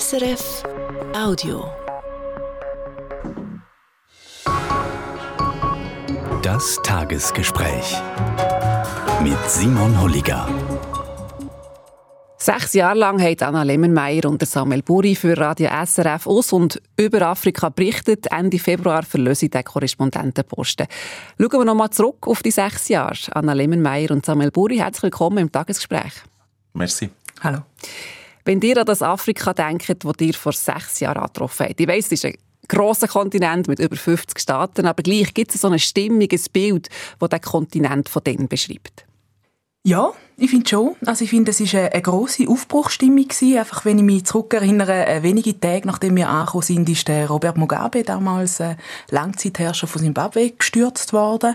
SRF Audio. Das Tagesgespräch mit Simon Holliger. Sechs Jahre lang haben Anna Lemmenmeier und Samuel Buri für Radio SRF aus und über Afrika berichtet. Ende Februar verlöse der Korrespondentenposten. Schauen wir nochmal zurück auf die sechs Jahre. Anna Lemmenmeier und Samuel Buri, herzlich willkommen im Tagesgespräch. Merci. Hallo. Wenn ihr an das Afrika denkt, das ihr vor sechs Jahren angetroffen habt, ich weiss, es ist ein grosser Kontinent mit über 50 Staaten, aber gleich gibt es so ein stimmiges Bild, das den Kontinent von denen beschreibt. Ja, ich finde schon. Also ich finde, es war eine, grosse Aufbruchsstimmung. Einfach, wenn ich mich zurückerinnere, äh, wenige Tage nachdem wir angekommen sind, ist der Robert Mugabe, damals äh, Langzeitherrscher von Zimbabwe, gestürzt worden.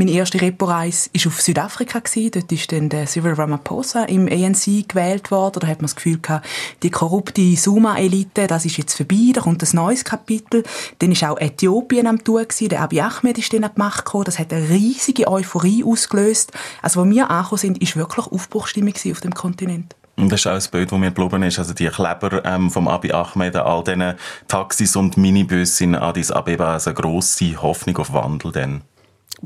Meine erste Repo-Reise war auf Südafrika. Dort ist dann der Cyril Ramaphosa im ANC gewählt worden. Da hat man das Gefühl gehabt, die korrupte Suma-Elite, das ist jetzt vorbei, da kommt ein neues Kapitel. Dann war auch Äthiopien am Tun. Der Abiy Ahmed ist dann an die Macht gekommen. Das hat eine riesige Euphorie ausgelöst. Also, als wir angekommen sind, ist wirklich Aufbruchstimmung auf dem Kontinent. Und das ist auch ein Bild, das mir geblieben ist. Also die Kleber ähm, vom Abi Ahmed all diesen Taxis und Minibussen in Addis Abeba, also eine grosse Hoffnung auf Wandel dann.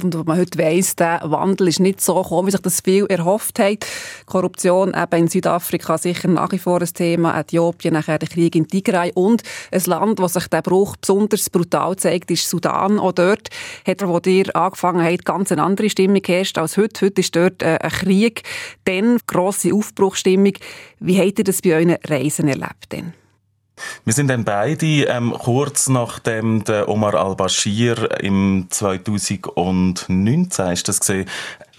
Und man heute weiss, der Wandel ist nicht so gekommen, wie sich das viel erhofft hat. Korruption eben in Südafrika sicher nach wie vor ein Thema. Äthiopien, nachher der Krieg in Tigray. Und ein Land, wo sich der Bruch besonders brutal zeigt, ist Sudan. Auch dort hat er, wo ihr angefangen habt, ganz eine andere Stimmung herrscht als heute. Heute ist dort äh, ein Krieg. Dann grosse Aufbruchstimmung. Wie habt ihr das bei euren Reisen erlebt denn? Wir sind dann beide ähm, kurz nachdem der Omar al-Bashir im 2019 ist das gesehen,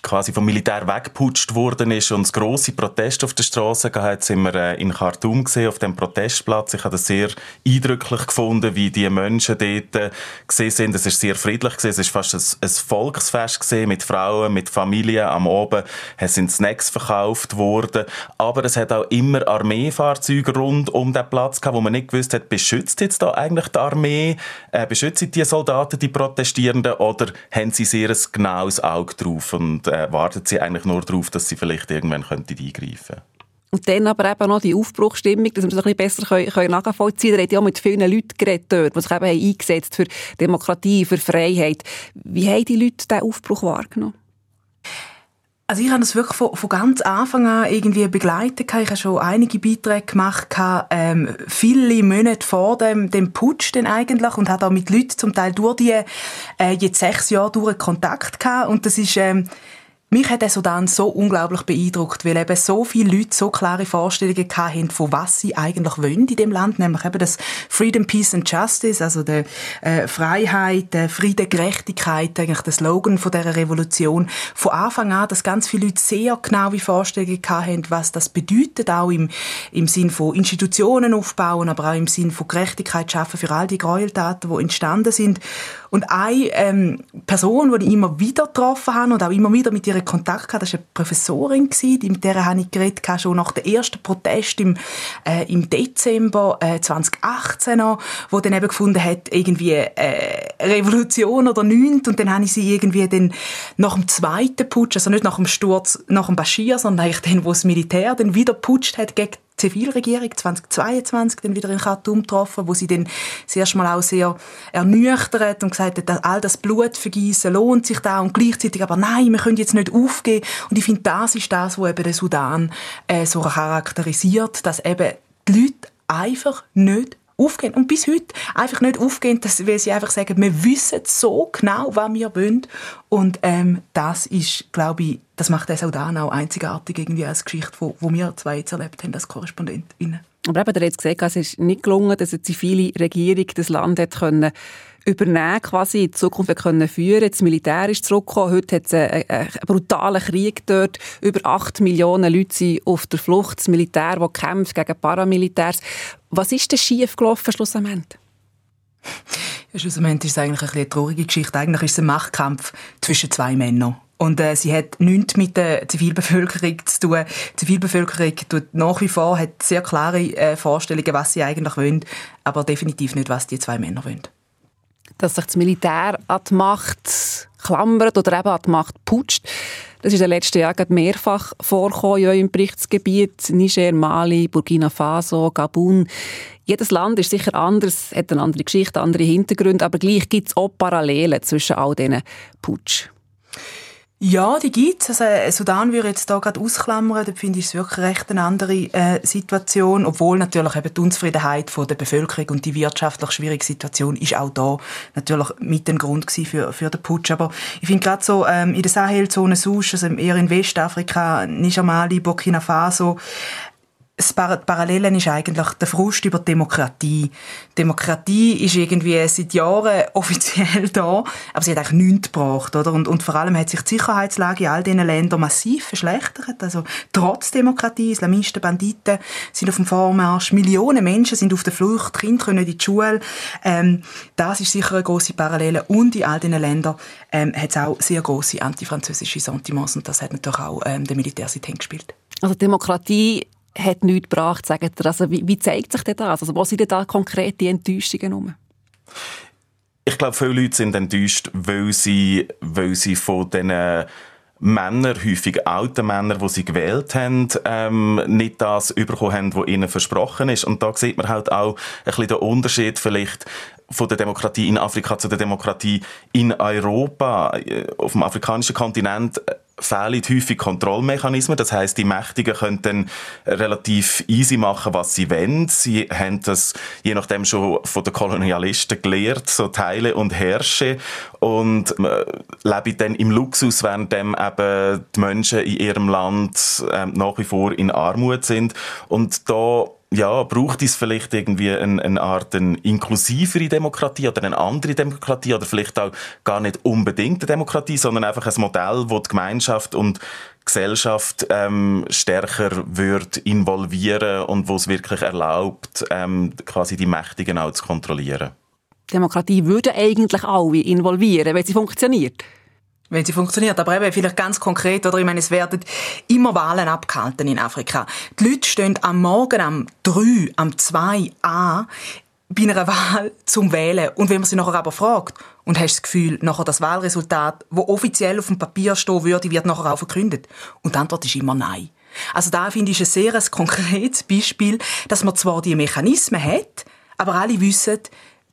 quasi vom Militär weggeputscht worden ist und es grosse Proteste auf der Straße gab, sind wir äh, in Khartoum gesehen, auf dem Protestplatz. Ich habe das sehr eindrücklich gefunden, wie die Menschen dort äh, gesehen sind. Es ist sehr friedlich gesehen. Es ist fast ein, ein Volksfest gesehen mit Frauen, mit Familien am Oben. Es sind Snacks verkauft worden. Aber es hat auch immer Armeefahrzeuge rund um den Platz gehabt, wo man nicht gewusst hat, beschützt jetzt da eigentlich die Armee? Äh, beschützt die Soldaten, die Protestierenden? Oder haben sie sehr ein genaues Auge drauf? Und, äh, wartet sie eigentlich nur darauf, dass sie vielleicht irgendwann könnte eingreifen und dann aber eben noch die Aufbruchstimmung, dass wir es ein bisschen besser können, können nachvollziehen können. Er hat ja auch mit vielen Leuten geredet dort, die sich eben eingesetzt für Demokratie, für Freiheit. Wie haben die Leute diesen Aufbruch wahrgenommen? Also ich habe das wirklich von, von ganz Anfang an irgendwie begleitet. Ich habe schon einige Beiträge gemacht, ähm, viele Monate vor dem, dem Putsch denn eigentlich und habe auch mit Leuten zum Teil durch die äh, jetzt sechs Jahre durch Kontakt gehabt. Und das ist... Ähm, mich hat der Sudan so unglaublich beeindruckt, weil eben so viele Leute so klare Vorstellungen hatten, von was sie eigentlich wollen in dem Land, nämlich eben das Freedom, Peace and Justice, also der äh, Freiheit, der Frieden, Gerechtigkeit, eigentlich der Slogan von dieser Revolution. Von Anfang an, dass ganz viele Leute sehr genaue Vorstellungen hatten, was das bedeutet, auch im, im Sinn von Institutionen aufbauen, aber auch im Sinn von Gerechtigkeit schaffen für all die Gräueltaten, die entstanden sind. Und eine ähm, Person, die ich immer wieder getroffen habe und auch immer wieder mit ihrer Kontakt gehabt. Das war eine Professorin, mit der habe ich geredet, schon nach dem ersten Protest im, äh, im Dezember äh, 2018 noch, wo dann eben gefunden hat, irgendwie äh, Revolution oder nichts. Und dann habe ich sie irgendwie dann nach dem zweiten Putsch, also nicht nach dem Sturz, nach dem Bashir, sondern eigentlich dann, wo das Militär dann wieder putscht hat gegen Zivilregierung 2022 dann wieder in Khartoum getroffen, wo sie dann das Mal auch sehr ernüchtert und gesagt hat, all das Blutvergießen lohnt sich da und gleichzeitig aber nein, wir können jetzt nicht aufgeben. Und ich finde, das ist das, was eben den Sudan äh, so charakterisiert, dass eben die Leute einfach nicht aufgehen. Und bis heute einfach nicht aufgehen, dass, weil sie einfach sagen, wir wissen so genau, was wir wollen. Und ähm, das ist, glaube ich, das macht das auch dann auch einzigartig irgendwie als Geschichte, wo, wo wir zwei jetzt erlebt haben als Korrespondentinnen. Aber eben, der hat gesagt, es ist nicht gelungen, dass eine zivile Regierung das Land hat können übernehmen quasi in Zukunft können führen Das Militär ist zurückgekommen. Heute hat es einen, einen, brutalen Krieg dort. Über acht Millionen Leute sind auf der Flucht. Das Militär, das kämpft gegen Paramilitärs. Was ist denn schief gelaufen schlussendlich? Ja, schlussendlich ist es eigentlich eine traurige Geschichte. Eigentlich ist es ein Machtkampf zwischen zwei Männern. Und äh, sie hat nichts mit der Zivilbevölkerung zu tun. Die Zivilbevölkerung tut nach wie vor hat sehr klare äh, Vorstellungen, was sie eigentlich wollen, aber definitiv nicht, was die zwei Männer wollen dass sich das Militär an die Macht klammert oder eben an die Macht putscht. Das ist in den letzten Jahren mehrfach vorgekommen in eurem Berichtsgebiet. Niger, Mali, Burkina Faso, Gabun. Jedes Land ist sicher anders, hat eine andere Geschichte, andere Hintergründe, aber gleich gibt es auch Parallelen zwischen all diesen Putsch. Ja, die gibt es. Also, äh, Sudan würde ich jetzt hier gerade ausklammern. Da finde ich es wirklich recht eine andere äh, Situation. Obwohl natürlich eben die Unzufriedenheit von der Bevölkerung und die wirtschaftlich schwierige Situation ist auch da natürlich mit dem Grund für, für den Putsch. Aber ich finde gerade so ähm, in der Sahelzone sonst, also eher in Westafrika, Niger, Mali, Burkina Faso, das Parallele ist eigentlich der Frust über Demokratie. Demokratie ist irgendwie seit Jahren offiziell da, aber sie hat eigentlich nichts gebracht, oder? Und, und vor allem hat sich die Sicherheitslage in all diesen Ländern massiv verschlechtert. Also, trotz Demokratie, Islamisten, Banditen sind auf dem Vormarsch, Millionen Menschen sind auf der Flucht, Kinder können in die Schule. Ähm, das ist sicher eine grosse Parallele. Und in all diesen Ländern ähm, hat es auch sehr grosse antifranzösische Sentiments und das hat natürlich auch ähm, der Militär seitdem gespielt. Also Demokratie hat nichts gebracht, sagt er. Also wie, wie zeigt sich das? Also wo sind denn da konkret die Enttäuschungen rum? Ich glaube, viele Leute sind enttäuscht, weil sie, weil sie von diesen Männer, häufig alte Männer, die sie gewählt haben, ähm, nicht das bekommen haben, was ihnen versprochen ist. Und da sieht man halt auch ein bisschen den Unterschied vielleicht von der Demokratie in Afrika zu der Demokratie in Europa. Äh, auf dem afrikanischen Kontinent äh, fehlen häufig Kontrollmechanismen. Das heißt, die Mächtigen können dann relativ easy machen, was sie wollen. Sie haben das je nachdem schon von den Kolonialisten gelehrt, so Teile und Herrsche und äh, leben dann im Luxus, während eben die Menschen in ihrem Land äh, nach wie vor in Armut sind. Und da ja, braucht es vielleicht irgendwie eine, eine Art eine inklusivere Demokratie oder eine andere Demokratie oder vielleicht auch gar nicht unbedingt eine Demokratie, sondern einfach ein Modell, wo die Gemeinschaft und Gesellschaft ähm, stärker wird involvieren und wo es wirklich erlaubt, ähm, quasi die Mächtigen auch zu kontrollieren. Demokratie würde eigentlich alle involvieren, wenn sie funktioniert wenn sie funktioniert. Aber eben vielleicht ganz konkret, oder ich meine, es werden immer Wahlen abgehalten in Afrika. Die Leute stehen am Morgen am 3, am 2 an bei einer Wahl zum Wählen. Und wenn man sie nachher aber fragt, und hast das Gefühl, nachher das Wahlresultat, wo offiziell auf dem Papier stehen würde, wird nachher auch verkündet? Und die Antwort ist immer nein. Also da finde ich ein sehr konkretes Beispiel, dass man zwar die Mechanismen hat, aber alle wissen,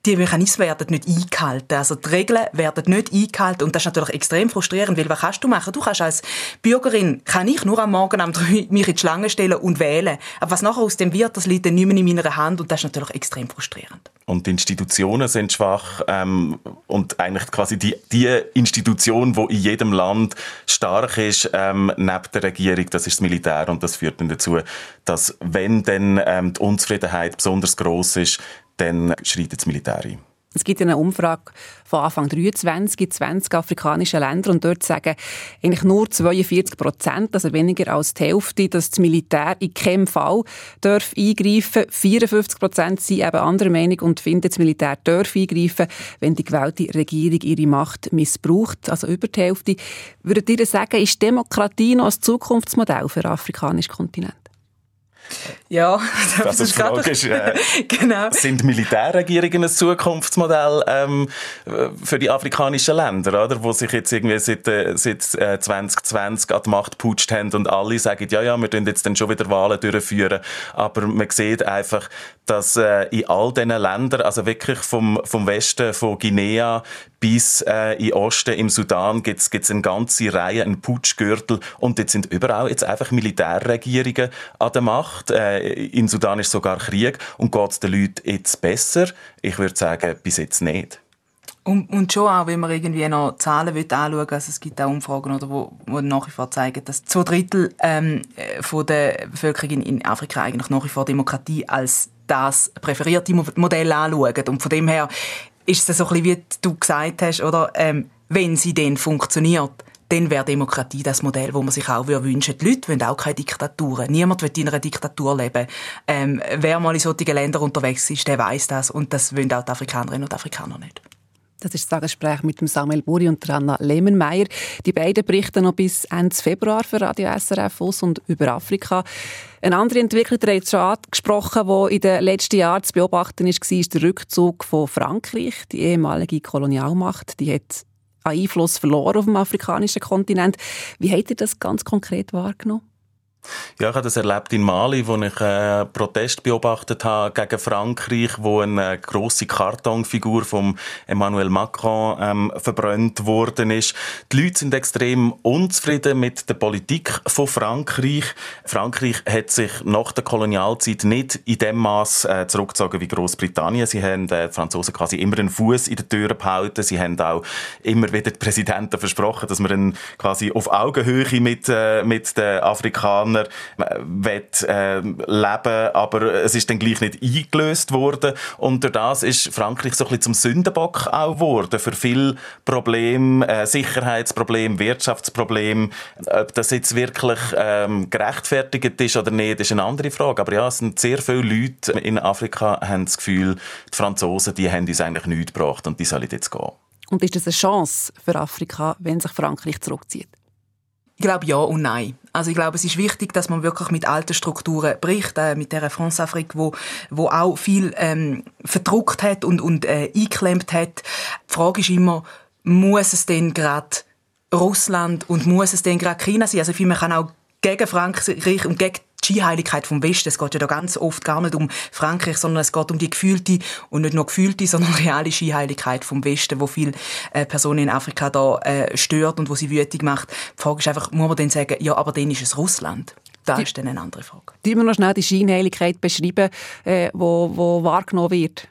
die Mechanismen werden nicht eingehalten. Also die Regeln werden nicht eingehalten und das ist natürlich extrem frustrierend, weil was kannst du machen? Du kannst als Bürgerin, kann ich nur am Morgen um drei mich in die Schlange stellen und wählen. Aber was nachher aus dem wird, das liegt dann nicht mehr in meiner Hand und das ist natürlich extrem frustrierend. Und die Institutionen sind schwach ähm, und eigentlich quasi die, die Institution, die in jedem Land stark ist, ähm, neben der Regierung, das ist das Militär und das führt dann dazu, dass wenn dann ähm, die Unzufriedenheit besonders groß ist, dann schreitet das Militär ein. Es gibt eine Umfrage von Anfang 23 in 20 afrikanischen Ländern und dort sagen eigentlich nur 42 Prozent, also weniger als die Hälfte, dass das Militär in keinem Fall darf eingreifen 54 Prozent sind eben anderer Meinung und finden, das Militär darf eingreifen, wenn die gewählte Regierung ihre Macht missbraucht, also über die Hälfte. Würdet ihr sagen, ist Demokratie noch ein Zukunftsmodell für den afrikanischen Kontinent? Ja, das, ist Frage ist, äh, genau. sind Militärregierungen ein Zukunftsmodell ähm, für die afrikanischen Länder, oder? Wo sich jetzt irgendwie seit, äh, seit 2020 äh, an die Macht putscht haben und alle sagen, ja, ja, wir tun jetzt dann schon wieder Wahlen durchführen. Aber man sieht einfach, dass äh, in all diesen Ländern, also wirklich vom, vom Westen, von Guinea bis äh, in Osten, im Sudan, gibt es eine ganze Reihe, einen Putschgürtel und jetzt sind überall jetzt einfach Militärregierungen an der Macht. Äh, in Sudan ist sogar Krieg und geht es den Leuten jetzt besser? Ich würde sagen, bis jetzt nicht. Und, und schon auch, wenn man irgendwie noch Zahlen will anschauen also es gibt auch Umfragen, oder, wo, wo nach wie vor zeigen, dass zwei Drittel ähm, von der Bevölkerung in, in Afrika eigentlich nach wie vor Demokratie als das präferierte Modell anschauen. Und von dem her ist es so ein bisschen, wie du gesagt hast, oder, ähm, wenn sie dann funktioniert, dann wäre Demokratie das Modell, wo man sich auch wünschen Die Leute wollen auch keine Diktaturen. Niemand will in einer Diktatur leben. Ähm, wer mal in solchen Ländern unterwegs ist, der weiß das. Und das wollen auch die Afrikanerinnen und Afrikaner nicht. Das ist das Gespräch mit Samuel Buri und Anna Lehmenmeier. Die beiden berichten noch bis Ende Februar für Radio SRF aus und über Afrika. Eine andere Entwicklung, die jetzt schon angesprochen, die in den letzten Jahren zu beobachten ist, war der Rückzug von Frankreich. Die ehemalige Kolonialmacht, die hat Einfluss verloren auf dem afrikanischen Kontinent. Wie habt ihr das ganz konkret wahrgenommen? Ja, ich habe das erlebt in Mali, wo ich äh, Protest beobachtet habe gegen Frankreich, wo eine große Kartonfigur von Emmanuel Macron ähm, verbrannt worden ist. Die Leute sind extrem unzufrieden mit der Politik von Frankreich. Frankreich hat sich nach der Kolonialzeit nicht in dem Maß äh, zurückgezogen wie Großbritannien. Sie haben äh, die Franzosen quasi immer einen Fuß in der Tür behalten. Sie haben auch immer wieder die Präsidenten versprochen, dass man quasi auf Augenhöhe mit äh, mit den Afrikanern Amerikaner will, äh, leben, aber es ist dann gleich nicht eingelöst worden und durch das ist Frankreich so ein bisschen zum Sündenbock auch geworden für viele Probleme, äh, Sicherheitsprobleme, Wirtschaftsprobleme. Ob das jetzt wirklich ähm, gerechtfertigt ist oder nicht, ist eine andere Frage. Aber ja, es sind sehr viele Leute in Afrika haben das Gefühl, die Franzosen, die haben uns eigentlich nichts gebracht und die sollen jetzt gehen. Und ist das eine Chance für Afrika, wenn sich Frankreich zurückzieht? Ich glaube ja und nein. Also ich glaube, es ist wichtig, dass man wirklich mit alten Strukturen bricht, äh, mit der France-Afrique, wo, wo auch viel ähm, verdruckt hat und, und äh, eingeklemmt hat. Die Frage ist immer, muss es denn gerade Russland und muss es denn gerade China sein? Also man kann auch gegen Frankreich und gegen die Skiheiligkeit vom Westen. Es geht ja da ganz oft gar nicht um Frankreich, sondern es geht um die gefühlte und nicht nur gefühlte, sondern reale Skiheiligkeit vom Westen, wo viele äh, Personen in Afrika da äh, stört und wo sie wütig macht. Die Frage ist einfach, muss man dann sagen, ja, aber dann ist es Russland? Das ist dann eine andere Frage. Die wir noch schnell die Scheinheiligkeit beschreiben, äh, wo, wo wahrgenommen wird?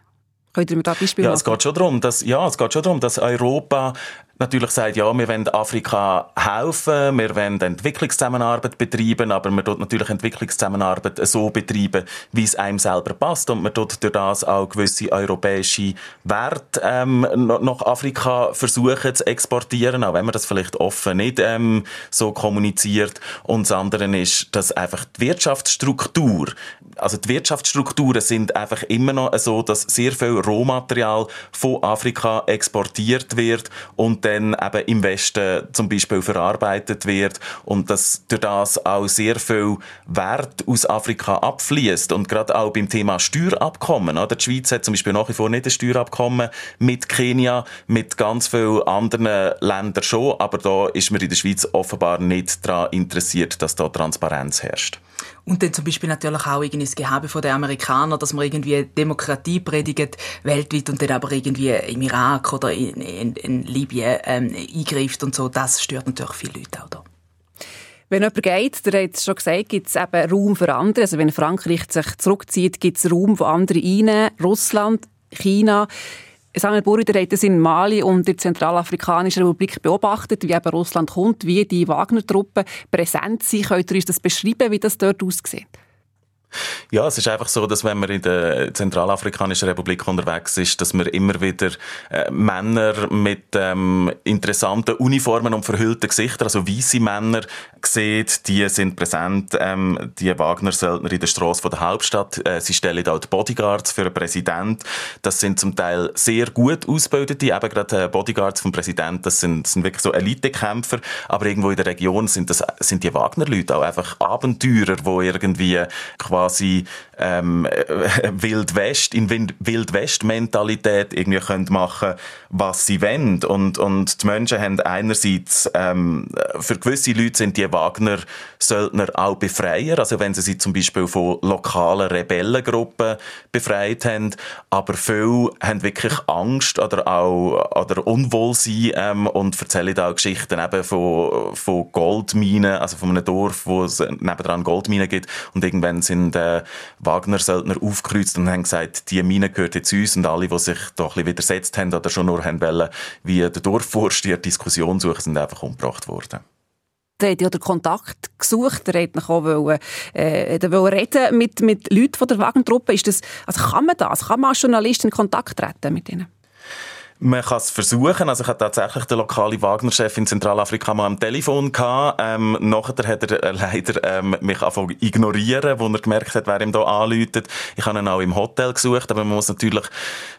Könnt ihr mir da Beispiel ja, es geht schon darum, dass, ja, es geht schon darum, dass Europa natürlich sagt, ja, wir wollen Afrika helfen, wir wollen Entwicklungszusammenarbeit betreiben, aber man tut natürlich Entwicklungszusammenarbeit so betreiben, wie es einem selber passt und man tut durch das auch gewisse europäische Werte ähm, nach Afrika versuchen zu exportieren, auch wenn man das vielleicht offen nicht ähm, so kommuniziert. Und das andere ist, dass einfach die Wirtschaftsstruktur, also die Wirtschaftsstrukturen sind einfach immer noch so, dass sehr viel Rohmaterial von Afrika exportiert wird und dann eben im Westen zum Beispiel verarbeitet wird und dass durch das auch sehr viel Wert aus Afrika abfließt und gerade auch beim Thema Steuerabkommen. Oder? Die Schweiz hat zum Beispiel nach wie vor nicht ein Steuerabkommen mit Kenia, mit ganz vielen anderen Ländern schon, aber da ist man in der Schweiz offenbar nicht daran interessiert, dass da Transparenz herrscht. Und dann zum Beispiel natürlich auch irgendwie das Gehabe von den Amerikanern, dass man irgendwie Demokratie predigt weltweit und dann aber irgendwie im Irak oder in, in, in Libyen ähm, eingreift und so. Das stört natürlich viele Leute auch da. Wenn jemand geht, der hat es schon gesagt, gibt es eben Raum für andere. Also wenn Frankreich sich zurückzieht, gibt es Raum, wo andere rein. Russland, China. Samuel Burrider hat das in Mali und der Zentralafrikanischen Republik beobachtet, wie eben Russland kommt, wie die Wagner-Truppen präsent sind. Könnt ihr uns das beschreiben, wie das dort aussieht? Ja, es ist einfach so, dass wenn man in der Zentralafrikanischen Republik unterwegs ist, dass man immer wieder äh, Männer mit ähm, interessanten Uniformen und verhüllten Gesichtern, also weiße Männer, sieht, die sind präsent, ähm, die Wagner-Söldner in der Straße der Hauptstadt. Äh, sie stellen auch die Bodyguards für den Präsident. Das sind zum Teil sehr gut ausgebildete, eben gerade äh, Bodyguards vom Präsidenten, das sind, sind wirklich so Elitekämpfer, aber irgendwo in der Region sind das sind die Wagner-Leute auch einfach Abenteurer, wo irgendwie quasi ähm, Wild West, in Wild West Mentalität irgendwie können machen, was sie wollen. Und, und die Menschen haben einerseits, ähm, für gewisse Leute sind die Wagner-Söldner auch Befreier, also wenn sie sie zum Beispiel von lokalen Rebellengruppen befreit haben, aber viele haben wirklich Angst oder auch oder Unwohlsein ähm, und erzählen auch Geschichten eben von, von Goldminen, also von einem Dorf, wo es nebendran Goldminen gibt. Und irgendwann sind sind äh, Wagner-Söldner aufgekreuzt und haben gesagt, die Mine gehört jetzt uns und alle, die sich da ein bisschen widersetzt haben oder schon nur haben wollen, wie der Dorfvorsteher die Diskussion suchen, sind einfach umgebracht worden. Der hat ja den Kontakt gesucht, der hat auch wollen, äh, wollen reden mit, mit Leuten von der Wagner-Truppe. also kann man das? Kann man als Journalist in Kontakt treten mit ihnen? Man kann es versuchen. Also ich hatte tatsächlich den lokalen Wagner-Chef in Zentralafrika mal am Telefon gehabt. Ähm, nachher hat er äh, leider ähm, mich angefangen ignorieren, wo er gemerkt hat, wer ihm da anläutet. Ich habe ihn auch im Hotel gesucht, aber man muss natürlich,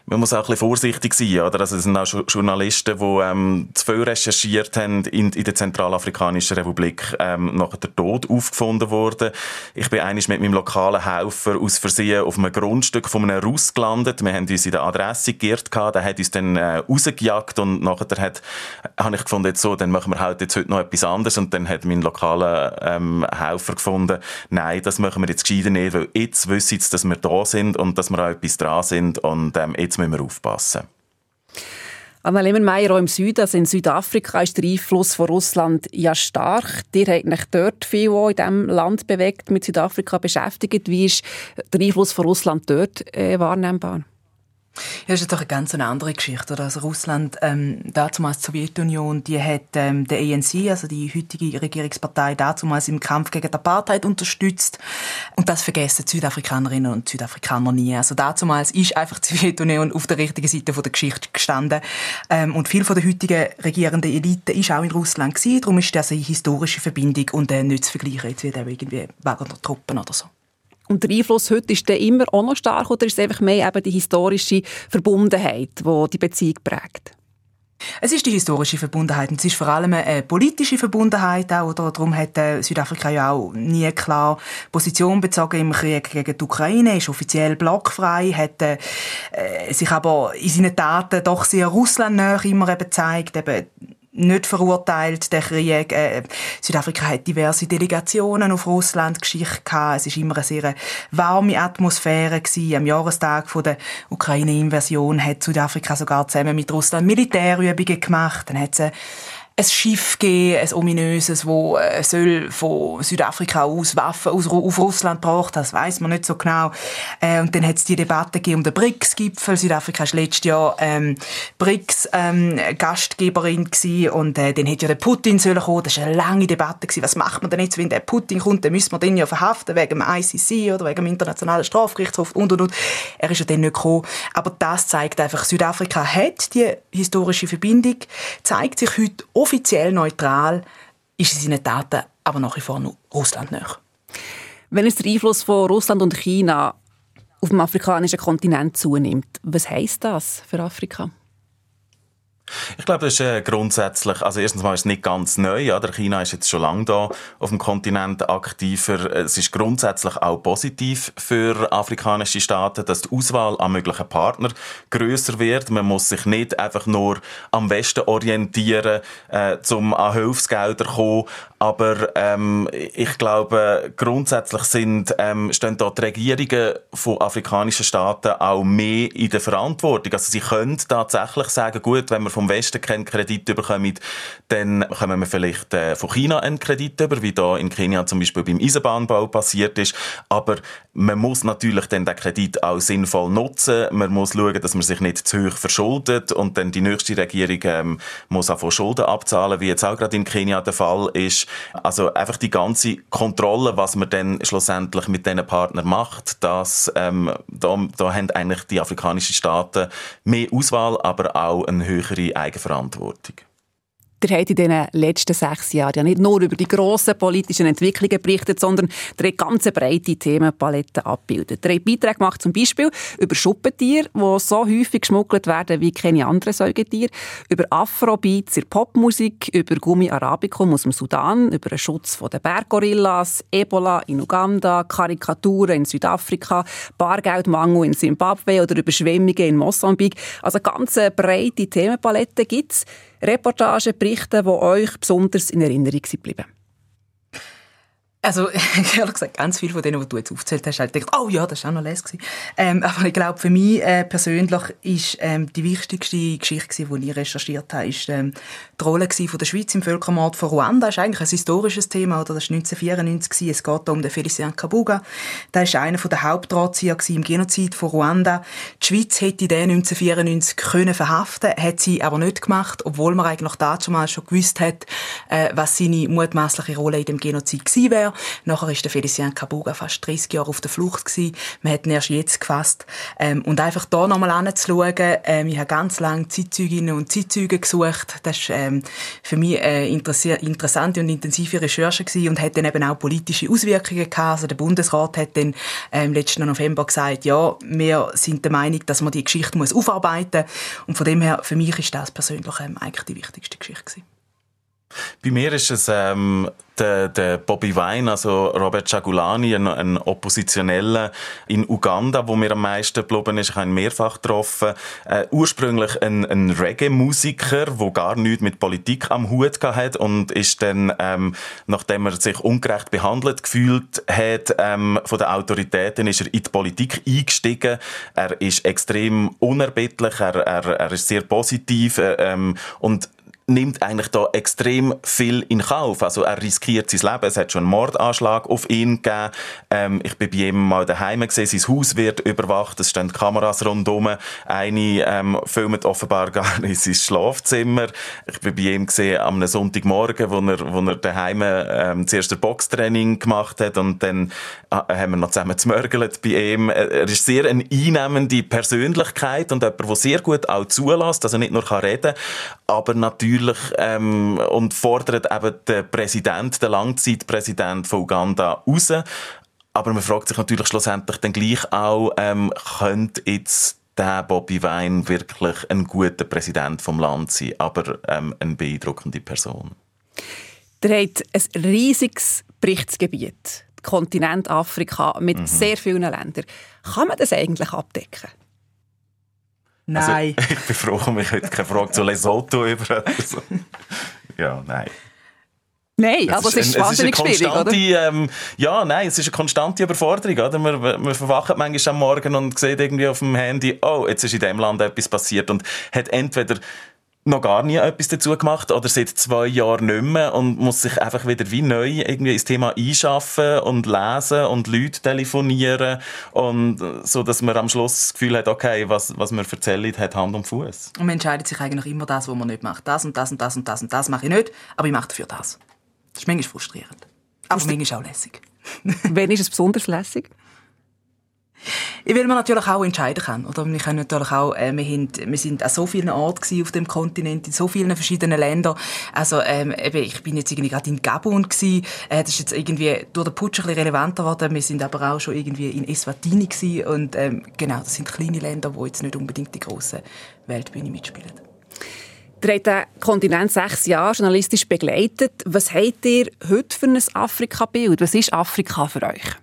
man muss auch ein bisschen vorsichtig sein, oder? Also es sind auch Journalisten, die ähm, zu viel recherchiert haben in, in der Zentralafrikanischen Republik, ähm, nachher der Tod aufgefunden wurde. Ich bin eigentlich mit meinem lokalen Helfer aus Versehen auf einem Grundstück von einem Russ gelandet. Wir haben uns in der Adresse geirrt gehabt. Der hat uns dann äh, äh, rausgejagt und nachher hat, habe ich gefunden, jetzt so, dann machen wir halt jetzt heute noch etwas anderes und dann hat mein lokaler ähm, Helfer gefunden, nein, das machen wir jetzt gescheiter nicht, weil jetzt wissen sie, dass wir da sind und dass wir auch etwas dran sind und ähm, jetzt müssen wir aufpassen. Anna Lemmermeier, auch im Süden, also in Südafrika, ist der Einfluss von Russland ja stark. Ihr habt euch dort viel in diesem Land bewegt, mit Südafrika beschäftigt. Wie ist der Einfluss von Russland dort äh, wahrnehmbar? Ja, das ist doch eine ganz andere Geschichte. Also Russland, ähm, damals die Sowjetunion, die hat ähm, der ANC, also die heutige Regierungspartei, damals im Kampf gegen die Apartheid unterstützt. Und das vergessen Südafrikanerinnen und Südafrikaner nie. Also damals ist einfach die Sowjetunion auf der richtigen Seite von der Geschichte gestanden. Ähm, und viel von der heutigen regierenden Elite ist auch in Russland gewesen. Darum ist das eine historische Verbindung und äh, nicht zu vergleichen jetzt wie irgendwie wegen der Truppen oder so. Und der Einfluss heute ist der immer auch noch stark oder ist es einfach mehr eben die historische Verbundenheit, die die Beziehung prägt? Es ist die historische Verbundenheit und es ist vor allem eine politische Verbundenheit auch, oder? Darum hat äh, Südafrika ja auch nie klar Position bezogen im Krieg gegen die Ukraine, ist offiziell blockfrei, hat äh, sich aber in seinen Taten doch sehr russlandnäher immer eben gezeigt, eben nicht verurteilt, der Krieg. Äh, Südafrika hat diverse Delegationen auf Russland geschickt. Es ist immer eine sehr warme Atmosphäre gewesen. Am Jahrestag von der Ukraine-Invasion hat Südafrika sogar zusammen mit Russland Militärübungen gemacht. Dann hat es ein Schiff geben, ein ominöses, wo äh, soll von Südafrika aus Waffen aus, auf Russland braucht, das weiß man nicht so genau. Äh, und dann hat es die Debatte gegeben um den BRICS-Gipfel. Südafrika war letztes Jahr ähm, BRICS-Gastgeberin ähm, und äh, dann hätte ja der Putin sollen kommen. Das war eine lange Debatte gewesen. Was macht man denn jetzt, wenn der Putin kommt? Dann müssen wir den ja verhaften wegen dem ICC oder wegen dem Internationalen Strafgerichtshof und und und. Er ist ja dann nicht gekommen. Aber das zeigt einfach, Südafrika hat die historische Verbindung, zeigt sich heute offiziell neutral, ist in den Daten aber nach wie vor nur Russland nach. Wenn es der Einfluss von Russland und China auf dem afrikanischen Kontinent zunimmt, was heißt das für Afrika? Ich glaube, das ist äh, grundsätzlich, also erstens mal ist es nicht ganz neu, ja, der China ist jetzt schon lange da auf dem Kontinent aktiver. Es ist grundsätzlich auch positiv für afrikanische Staaten, dass die Auswahl an möglichen Partnern größer wird. Man muss sich nicht einfach nur am Westen orientieren, äh, zum an Hilfsgelder kommen, aber ähm, ich glaube, grundsätzlich sind, ähm, stehen da die Regierungen von afrikanischen Staaten auch mehr in der Verantwortung. Also sie können tatsächlich sagen, gut, wenn wir vom Westen keinen Kredit bekommen, dann kommen wir vielleicht äh, von China einen Kredit über, wie da in Kenia zum Beispiel beim Eisenbahnbau passiert ist. Aber man muss natürlich dann den Kredit auch sinnvoll nutzen. Man muss schauen, dass man sich nicht zu hoch verschuldet und dann die nächste Regierung ähm, muss auch von Schulden abzahlen, wie jetzt auch gerade in Kenia der Fall ist. Also einfach die ganze Kontrolle, was man dann schlussendlich mit diesen Partnern macht, das, ähm, da, da haben eigentlich die afrikanischen Staaten mehr Auswahl, aber auch eine höhere Eigenverantwortung. Ihr habt in den letzten sechs Jahren ja nicht nur über die grossen politischen Entwicklungen berichtet, sondern ihr habt ganz breite Themenpalette abgebildet. Ihr habt Beiträge gemacht zum Beispiel über Schuppentiere, die so häufig geschmuggelt werden wie keine anderen Säugetiere, über Afrobeats in Popmusik, über Gummi Arabicum aus dem Sudan, über den Schutz der Berggorillas, Ebola in Uganda, Karikaturen in Südafrika, Bargeldmangel in Zimbabwe oder Überschwemmungen in Mosambik. Also ganz breite Themenpalette gibt es. Reportagen, Berichte, die euch besonders in Erinnerung geblieben also, ehrlich gesagt, ganz viel von denen, die du jetzt aufgezählt hast, halt gedacht, oh ja, das war auch noch les. Ähm, aber ich glaube, für mich äh, persönlich ist ähm, die wichtigste Geschichte, die ich recherchiert habe, ist ähm, die Rolle von der Schweiz im Völkermord von Ruanda. Das ist eigentlich ein historisches Thema, oder? Das war 1994. Es geht um den Felicien Kabuga. Der war einer der Hauptdrahtzieher im Genozid von Ruanda. Die Schweiz hätte den 1994 können verhaften hat sie aber nicht gemacht, obwohl man eigentlich damals schon gewusst hat, äh, was seine mutmaßliche Rolle in dem Genozid wäre. Nachher ist der Felicien Kabuga fast 30 Jahre auf der Flucht gewesen. Man hat ihn erst jetzt gefasst. Ähm, und einfach da nochmal anzuschauen, ähm, ich habe ganz lange Zeitzeuginnen und Zeitzeuge gesucht. Das war ähm, für mich eine interessante und intensive Recherche gewesen und hat dann eben auch politische Auswirkungen gehabt. Also der Bundesrat hat dann ähm, letzten November gesagt, ja, wir sind der Meinung, dass man die Geschichte aufarbeiten muss. Und von dem her, für mich ist das persönlich ähm, eigentlich die wichtigste Geschichte gewesen. Bei mir ist es ähm, der, der Bobby Wine, also Robert Chagulani, ein, ein Oppositioneller in Uganda, wo mir am meisten geblieben ist. Ich habe ihn mehrfach getroffen. Äh, ursprünglich ein, ein Reggae-Musiker, der gar nichts mit Politik am Hut hat und ist dann, ähm, nachdem er sich ungerecht behandelt gefühlt hat ähm, von den Autoritäten, ist er in die Politik eingestiegen. Er ist extrem unerbittlich, er, er, er ist sehr positiv äh, ähm, und nimmt eigentlich da extrem viel in Kauf. Also er riskiert sein Leben. Es hat schon einen Mordanschlag auf ihn gegeben. Ähm, ich bin bei ihm mal daheim gesehen. Sein Haus wird überwacht. Es stehen Kameras rundherum. Eine ähm, filmt offenbar gar nicht sein Schlafzimmer. Ich bin bei ihm gesehen am Sonntagmorgen, wo er, wo er daheim ähm, zuerst ein Boxtraining gemacht hat und dann äh, haben wir noch zusammen zmörgelt bei ihm. Er ist sehr eine einnehmende Persönlichkeit und jemand, der sehr gut auch zulässt, also nicht nur kann reden, aber natürlich ähm, und fordert eben den Präsident, den Langzeitpräsident von Uganda raus. Aber man fragt sich natürlich schlussendlich dann gleich auch, ähm, könnte jetzt der Bobby Wine wirklich ein guter Präsident vom Land sein, aber ähm, eine beeindruckende Person. Der hat ein riesiges Berichtsgebiet, Kontinent Afrika, mit mhm. sehr vielen Ländern. Kann man das eigentlich abdecken? Nein. Also, ich bin froh, mich heute keine Frage zu Lesotho über. Also, ja, nein. Nein, aber es ist, es ist wahnsinnig schwierig, oder? Ähm, ja, nein, es ist eine konstante Überforderung, oder? Man, man verwacht manchmal am Morgen und sieht irgendwie auf dem Handy, oh, jetzt ist in dem Land etwas passiert und hat entweder noch gar nie etwas dazu gemacht oder seit zwei Jahren nicht mehr und muss sich einfach wieder wie neu irgendwie ins Thema einschaffen und lesen und Leute telefonieren und so, dass man am Schluss das Gefühl hat, okay, was, was man erzählt, hat Hand und Fuß. Und man entscheidet sich eigentlich immer das, was man nicht macht. Das und das und das und das und das mache ich nicht, aber ich mache dafür das. Das ist manchmal frustrierend. Aber manchmal auch lässig. Wann ist es besonders lässig? Ich will man natürlich auch entscheiden können. Oder wir können natürlich auch, äh, wir, haben, wir sind an so vielen Orten auf dem Kontinent, in so vielen verschiedenen Ländern. Also, ähm, eben, ich bin jetzt irgendwie gerade in Gabun gewesen. Äh, das ist jetzt irgendwie durch den Putsch ein bisschen relevanter geworden. Wir sind aber auch schon irgendwie in Eswatini gewesen. Und, ähm, genau, das sind kleine Länder, wo jetzt nicht unbedingt die grossen Weltbühne mitspielen. Ihr habt den Kontinent sechs Jahre journalistisch begleitet. Was habt ihr heute für ein Afrika-Bild? Was ist Afrika für euch?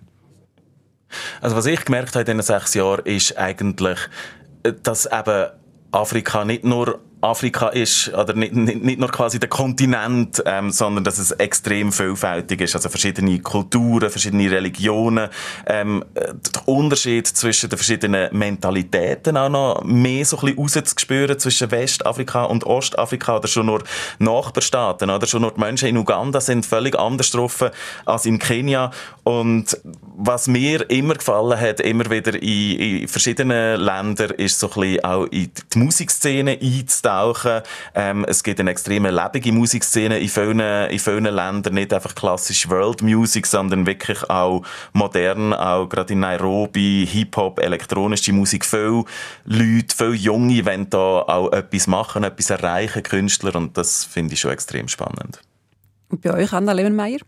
Also was ich gemerkt habe in diesen sechs Jahren, ist eigentlich, dass eben Afrika nicht nur Afrika ist, oder nicht, nicht, nicht nur quasi der Kontinent, ähm, sondern dass es extrem vielfältig ist. Also verschiedene Kulturen, verschiedene Religionen, ähm, der Unterschied zwischen den verschiedenen Mentalitäten auch noch mehr so ein bisschen rauszuspüren zwischen Westafrika und Ostafrika oder schon nur Nachbarstaaten oder schon nur die Menschen in Uganda sind völlig anders drauf als in Kenia und was mir immer gefallen hat, immer wieder in, in verschiedenen Ländern, ist so ein bisschen auch in die Musikszene einzutauchen eintauchen. Ähm, es gibt eine extrem lebende Musikszene in vielen, in vielen Ländern, nicht einfach klassisch World Music, sondern wirklich auch modern, auch gerade in Nairobi, Hip-Hop, elektronische Musik. Viele Leute, viele Junge wollen da auch etwas machen, etwas erreichen, Künstler, und das finde ich schon extrem spannend. Und bei euch, Anna Levenmeier?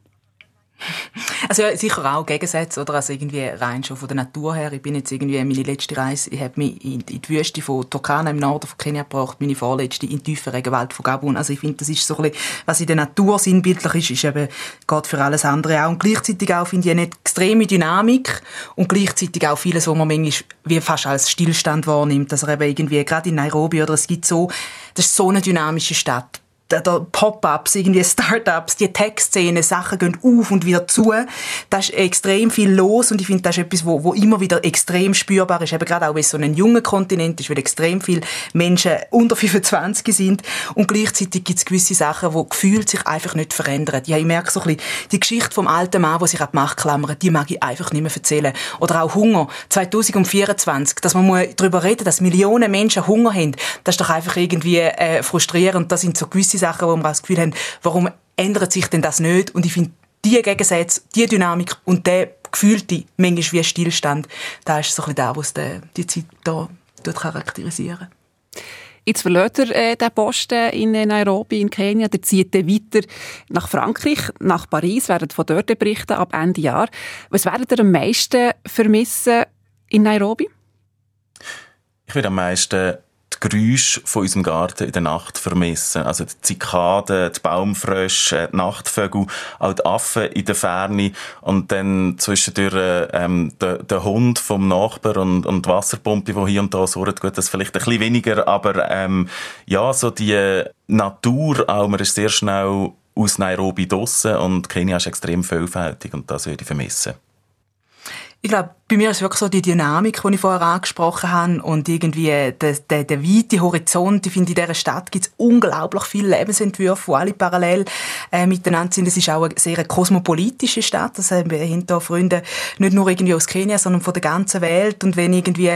Also ja, sicher auch Gegensätze, oder? Also irgendwie rein schon von der Natur her. Ich bin jetzt irgendwie, meine letzte Reise, ich habe mich in, die Wüste von Turkana im Norden von Kenia gebracht, meine vorletzte in die tiefe Regenwald von Gabun. Also ich finde, das ist so ein bisschen, was in der Natur sinnbildlich ist, ist eben, geht für alles andere auch. Und gleichzeitig auch, finde ich, eine extreme Dynamik und gleichzeitig auch vieles, was man manchmal wie fast als Stillstand wahrnimmt. Also eben irgendwie, gerade in Nairobi, oder es gibt so, das ist so eine dynamische Stadt Pop-ups, irgendwie Startups, die Tech-Szene, Sachen gehen auf und wieder zu. Da ist extrem viel los und ich finde, das ist etwas, wo, wo immer wieder extrem spürbar ist. Eben gerade auch, wenn es so ein junger Kontinent ist, weil extrem viele Menschen unter 25 sind und gleichzeitig gibt es gewisse Sachen, wo gefühlt sich einfach nicht verändern. Ja, ich merke so ein bisschen, die Geschichte vom alten Mann, der sich an die Macht klammert, die mag ich einfach nicht mehr erzählen. Oder auch Hunger. 2024, dass man darüber reden dass Millionen Menschen Hunger haben, das ist doch einfach irgendwie äh, frustrierend. Das sind so gewisse Sachen, wo wir das Gefühl haben, warum ändert sich denn das nicht? Und ich finde, die Gegensätze, die Dynamik und der gefühlte, manchmal wie Stillstand, da ist so ein bisschen das, was die, Zeit hier charakterisieren Jetzt verlässt er äh, den Posten in Nairobi, in Kenia. Der zieht dann weiter nach Frankreich, nach Paris, werden von dort berichten ab Ende Jahr. Was werdet ihr am meisten vermissen in Nairobi? Ich würde am meisten die Geräusche von unserem Garten in der Nacht vermissen. Also die Zikaden, die Baumfrösche, die Nachtvögel, auch die Affen in der Ferne und dann zwischendurch ähm, der, der Hund vom Nachbar und, und die Wasserpumpe, die hier und da surrt. Gut, das vielleicht ein bisschen weniger, aber ähm, ja, so die Natur auch, man ist sehr schnell aus Nairobi draussen und Kenia ist extrem vielfältig und das würde ich vermissen. Ich glaube, bei mir ist wirklich so die Dynamik, die ich vorher angesprochen habe und irgendwie der, der, der weite Horizont. Ich finde, in dieser Stadt gibt es unglaublich viele Lebensentwürfe, die alle parallel äh, miteinander sind. Es ist auch eine sehr kosmopolitische Stadt. Das haben wir hinter Freunde nicht nur irgendwie aus Kenia, sondern von der ganzen Welt. Und wenn irgendwie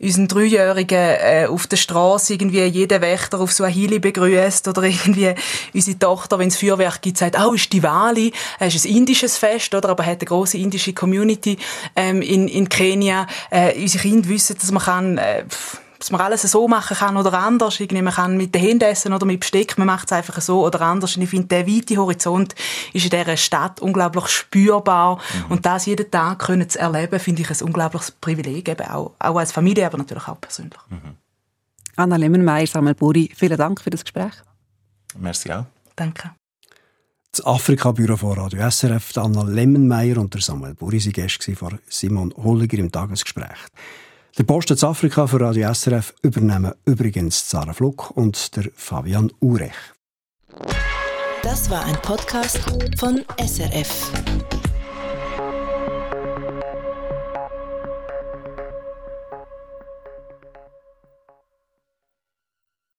unseren Dreijährigen äh, auf der Straße irgendwie jeden Wächter auf Swahili begrüßt oder irgendwie unsere Tochter, wenn es Feuerwerk gibt, sagt, oh, ist Diwali, es ist ein indisches Fest, oder? Aber hat eine große indische Community ähm, in in Kenia äh, unsere Kinder wissen, dass man kann, äh, dass man alles so machen kann oder anders. Irgendwie, man kann mit den Händen essen oder mit Besteck, man macht es einfach so oder anders. Und ich finde, der weite Horizont ist in dieser Stadt unglaublich spürbar. Mhm. Und das jeden Tag können zu erleben, finde ich ein unglaubliches Privileg, eben auch, auch als Familie, aber natürlich auch persönlich. Mhm. Anna Lemmenmeier, Samuel Buri, vielen Dank für das Gespräch. Merci auch. Danke. Das Afrika-Büro von Radio SRF, Anna Lemmenmeier und Samuel Buri waren Gäste von Simon Holliger im Tagesgespräch. Der Posten zu Afrika für Radio SRF übernehmen übrigens Sarah Fluck und der Fabian Urech. Das war ein Podcast von SRF.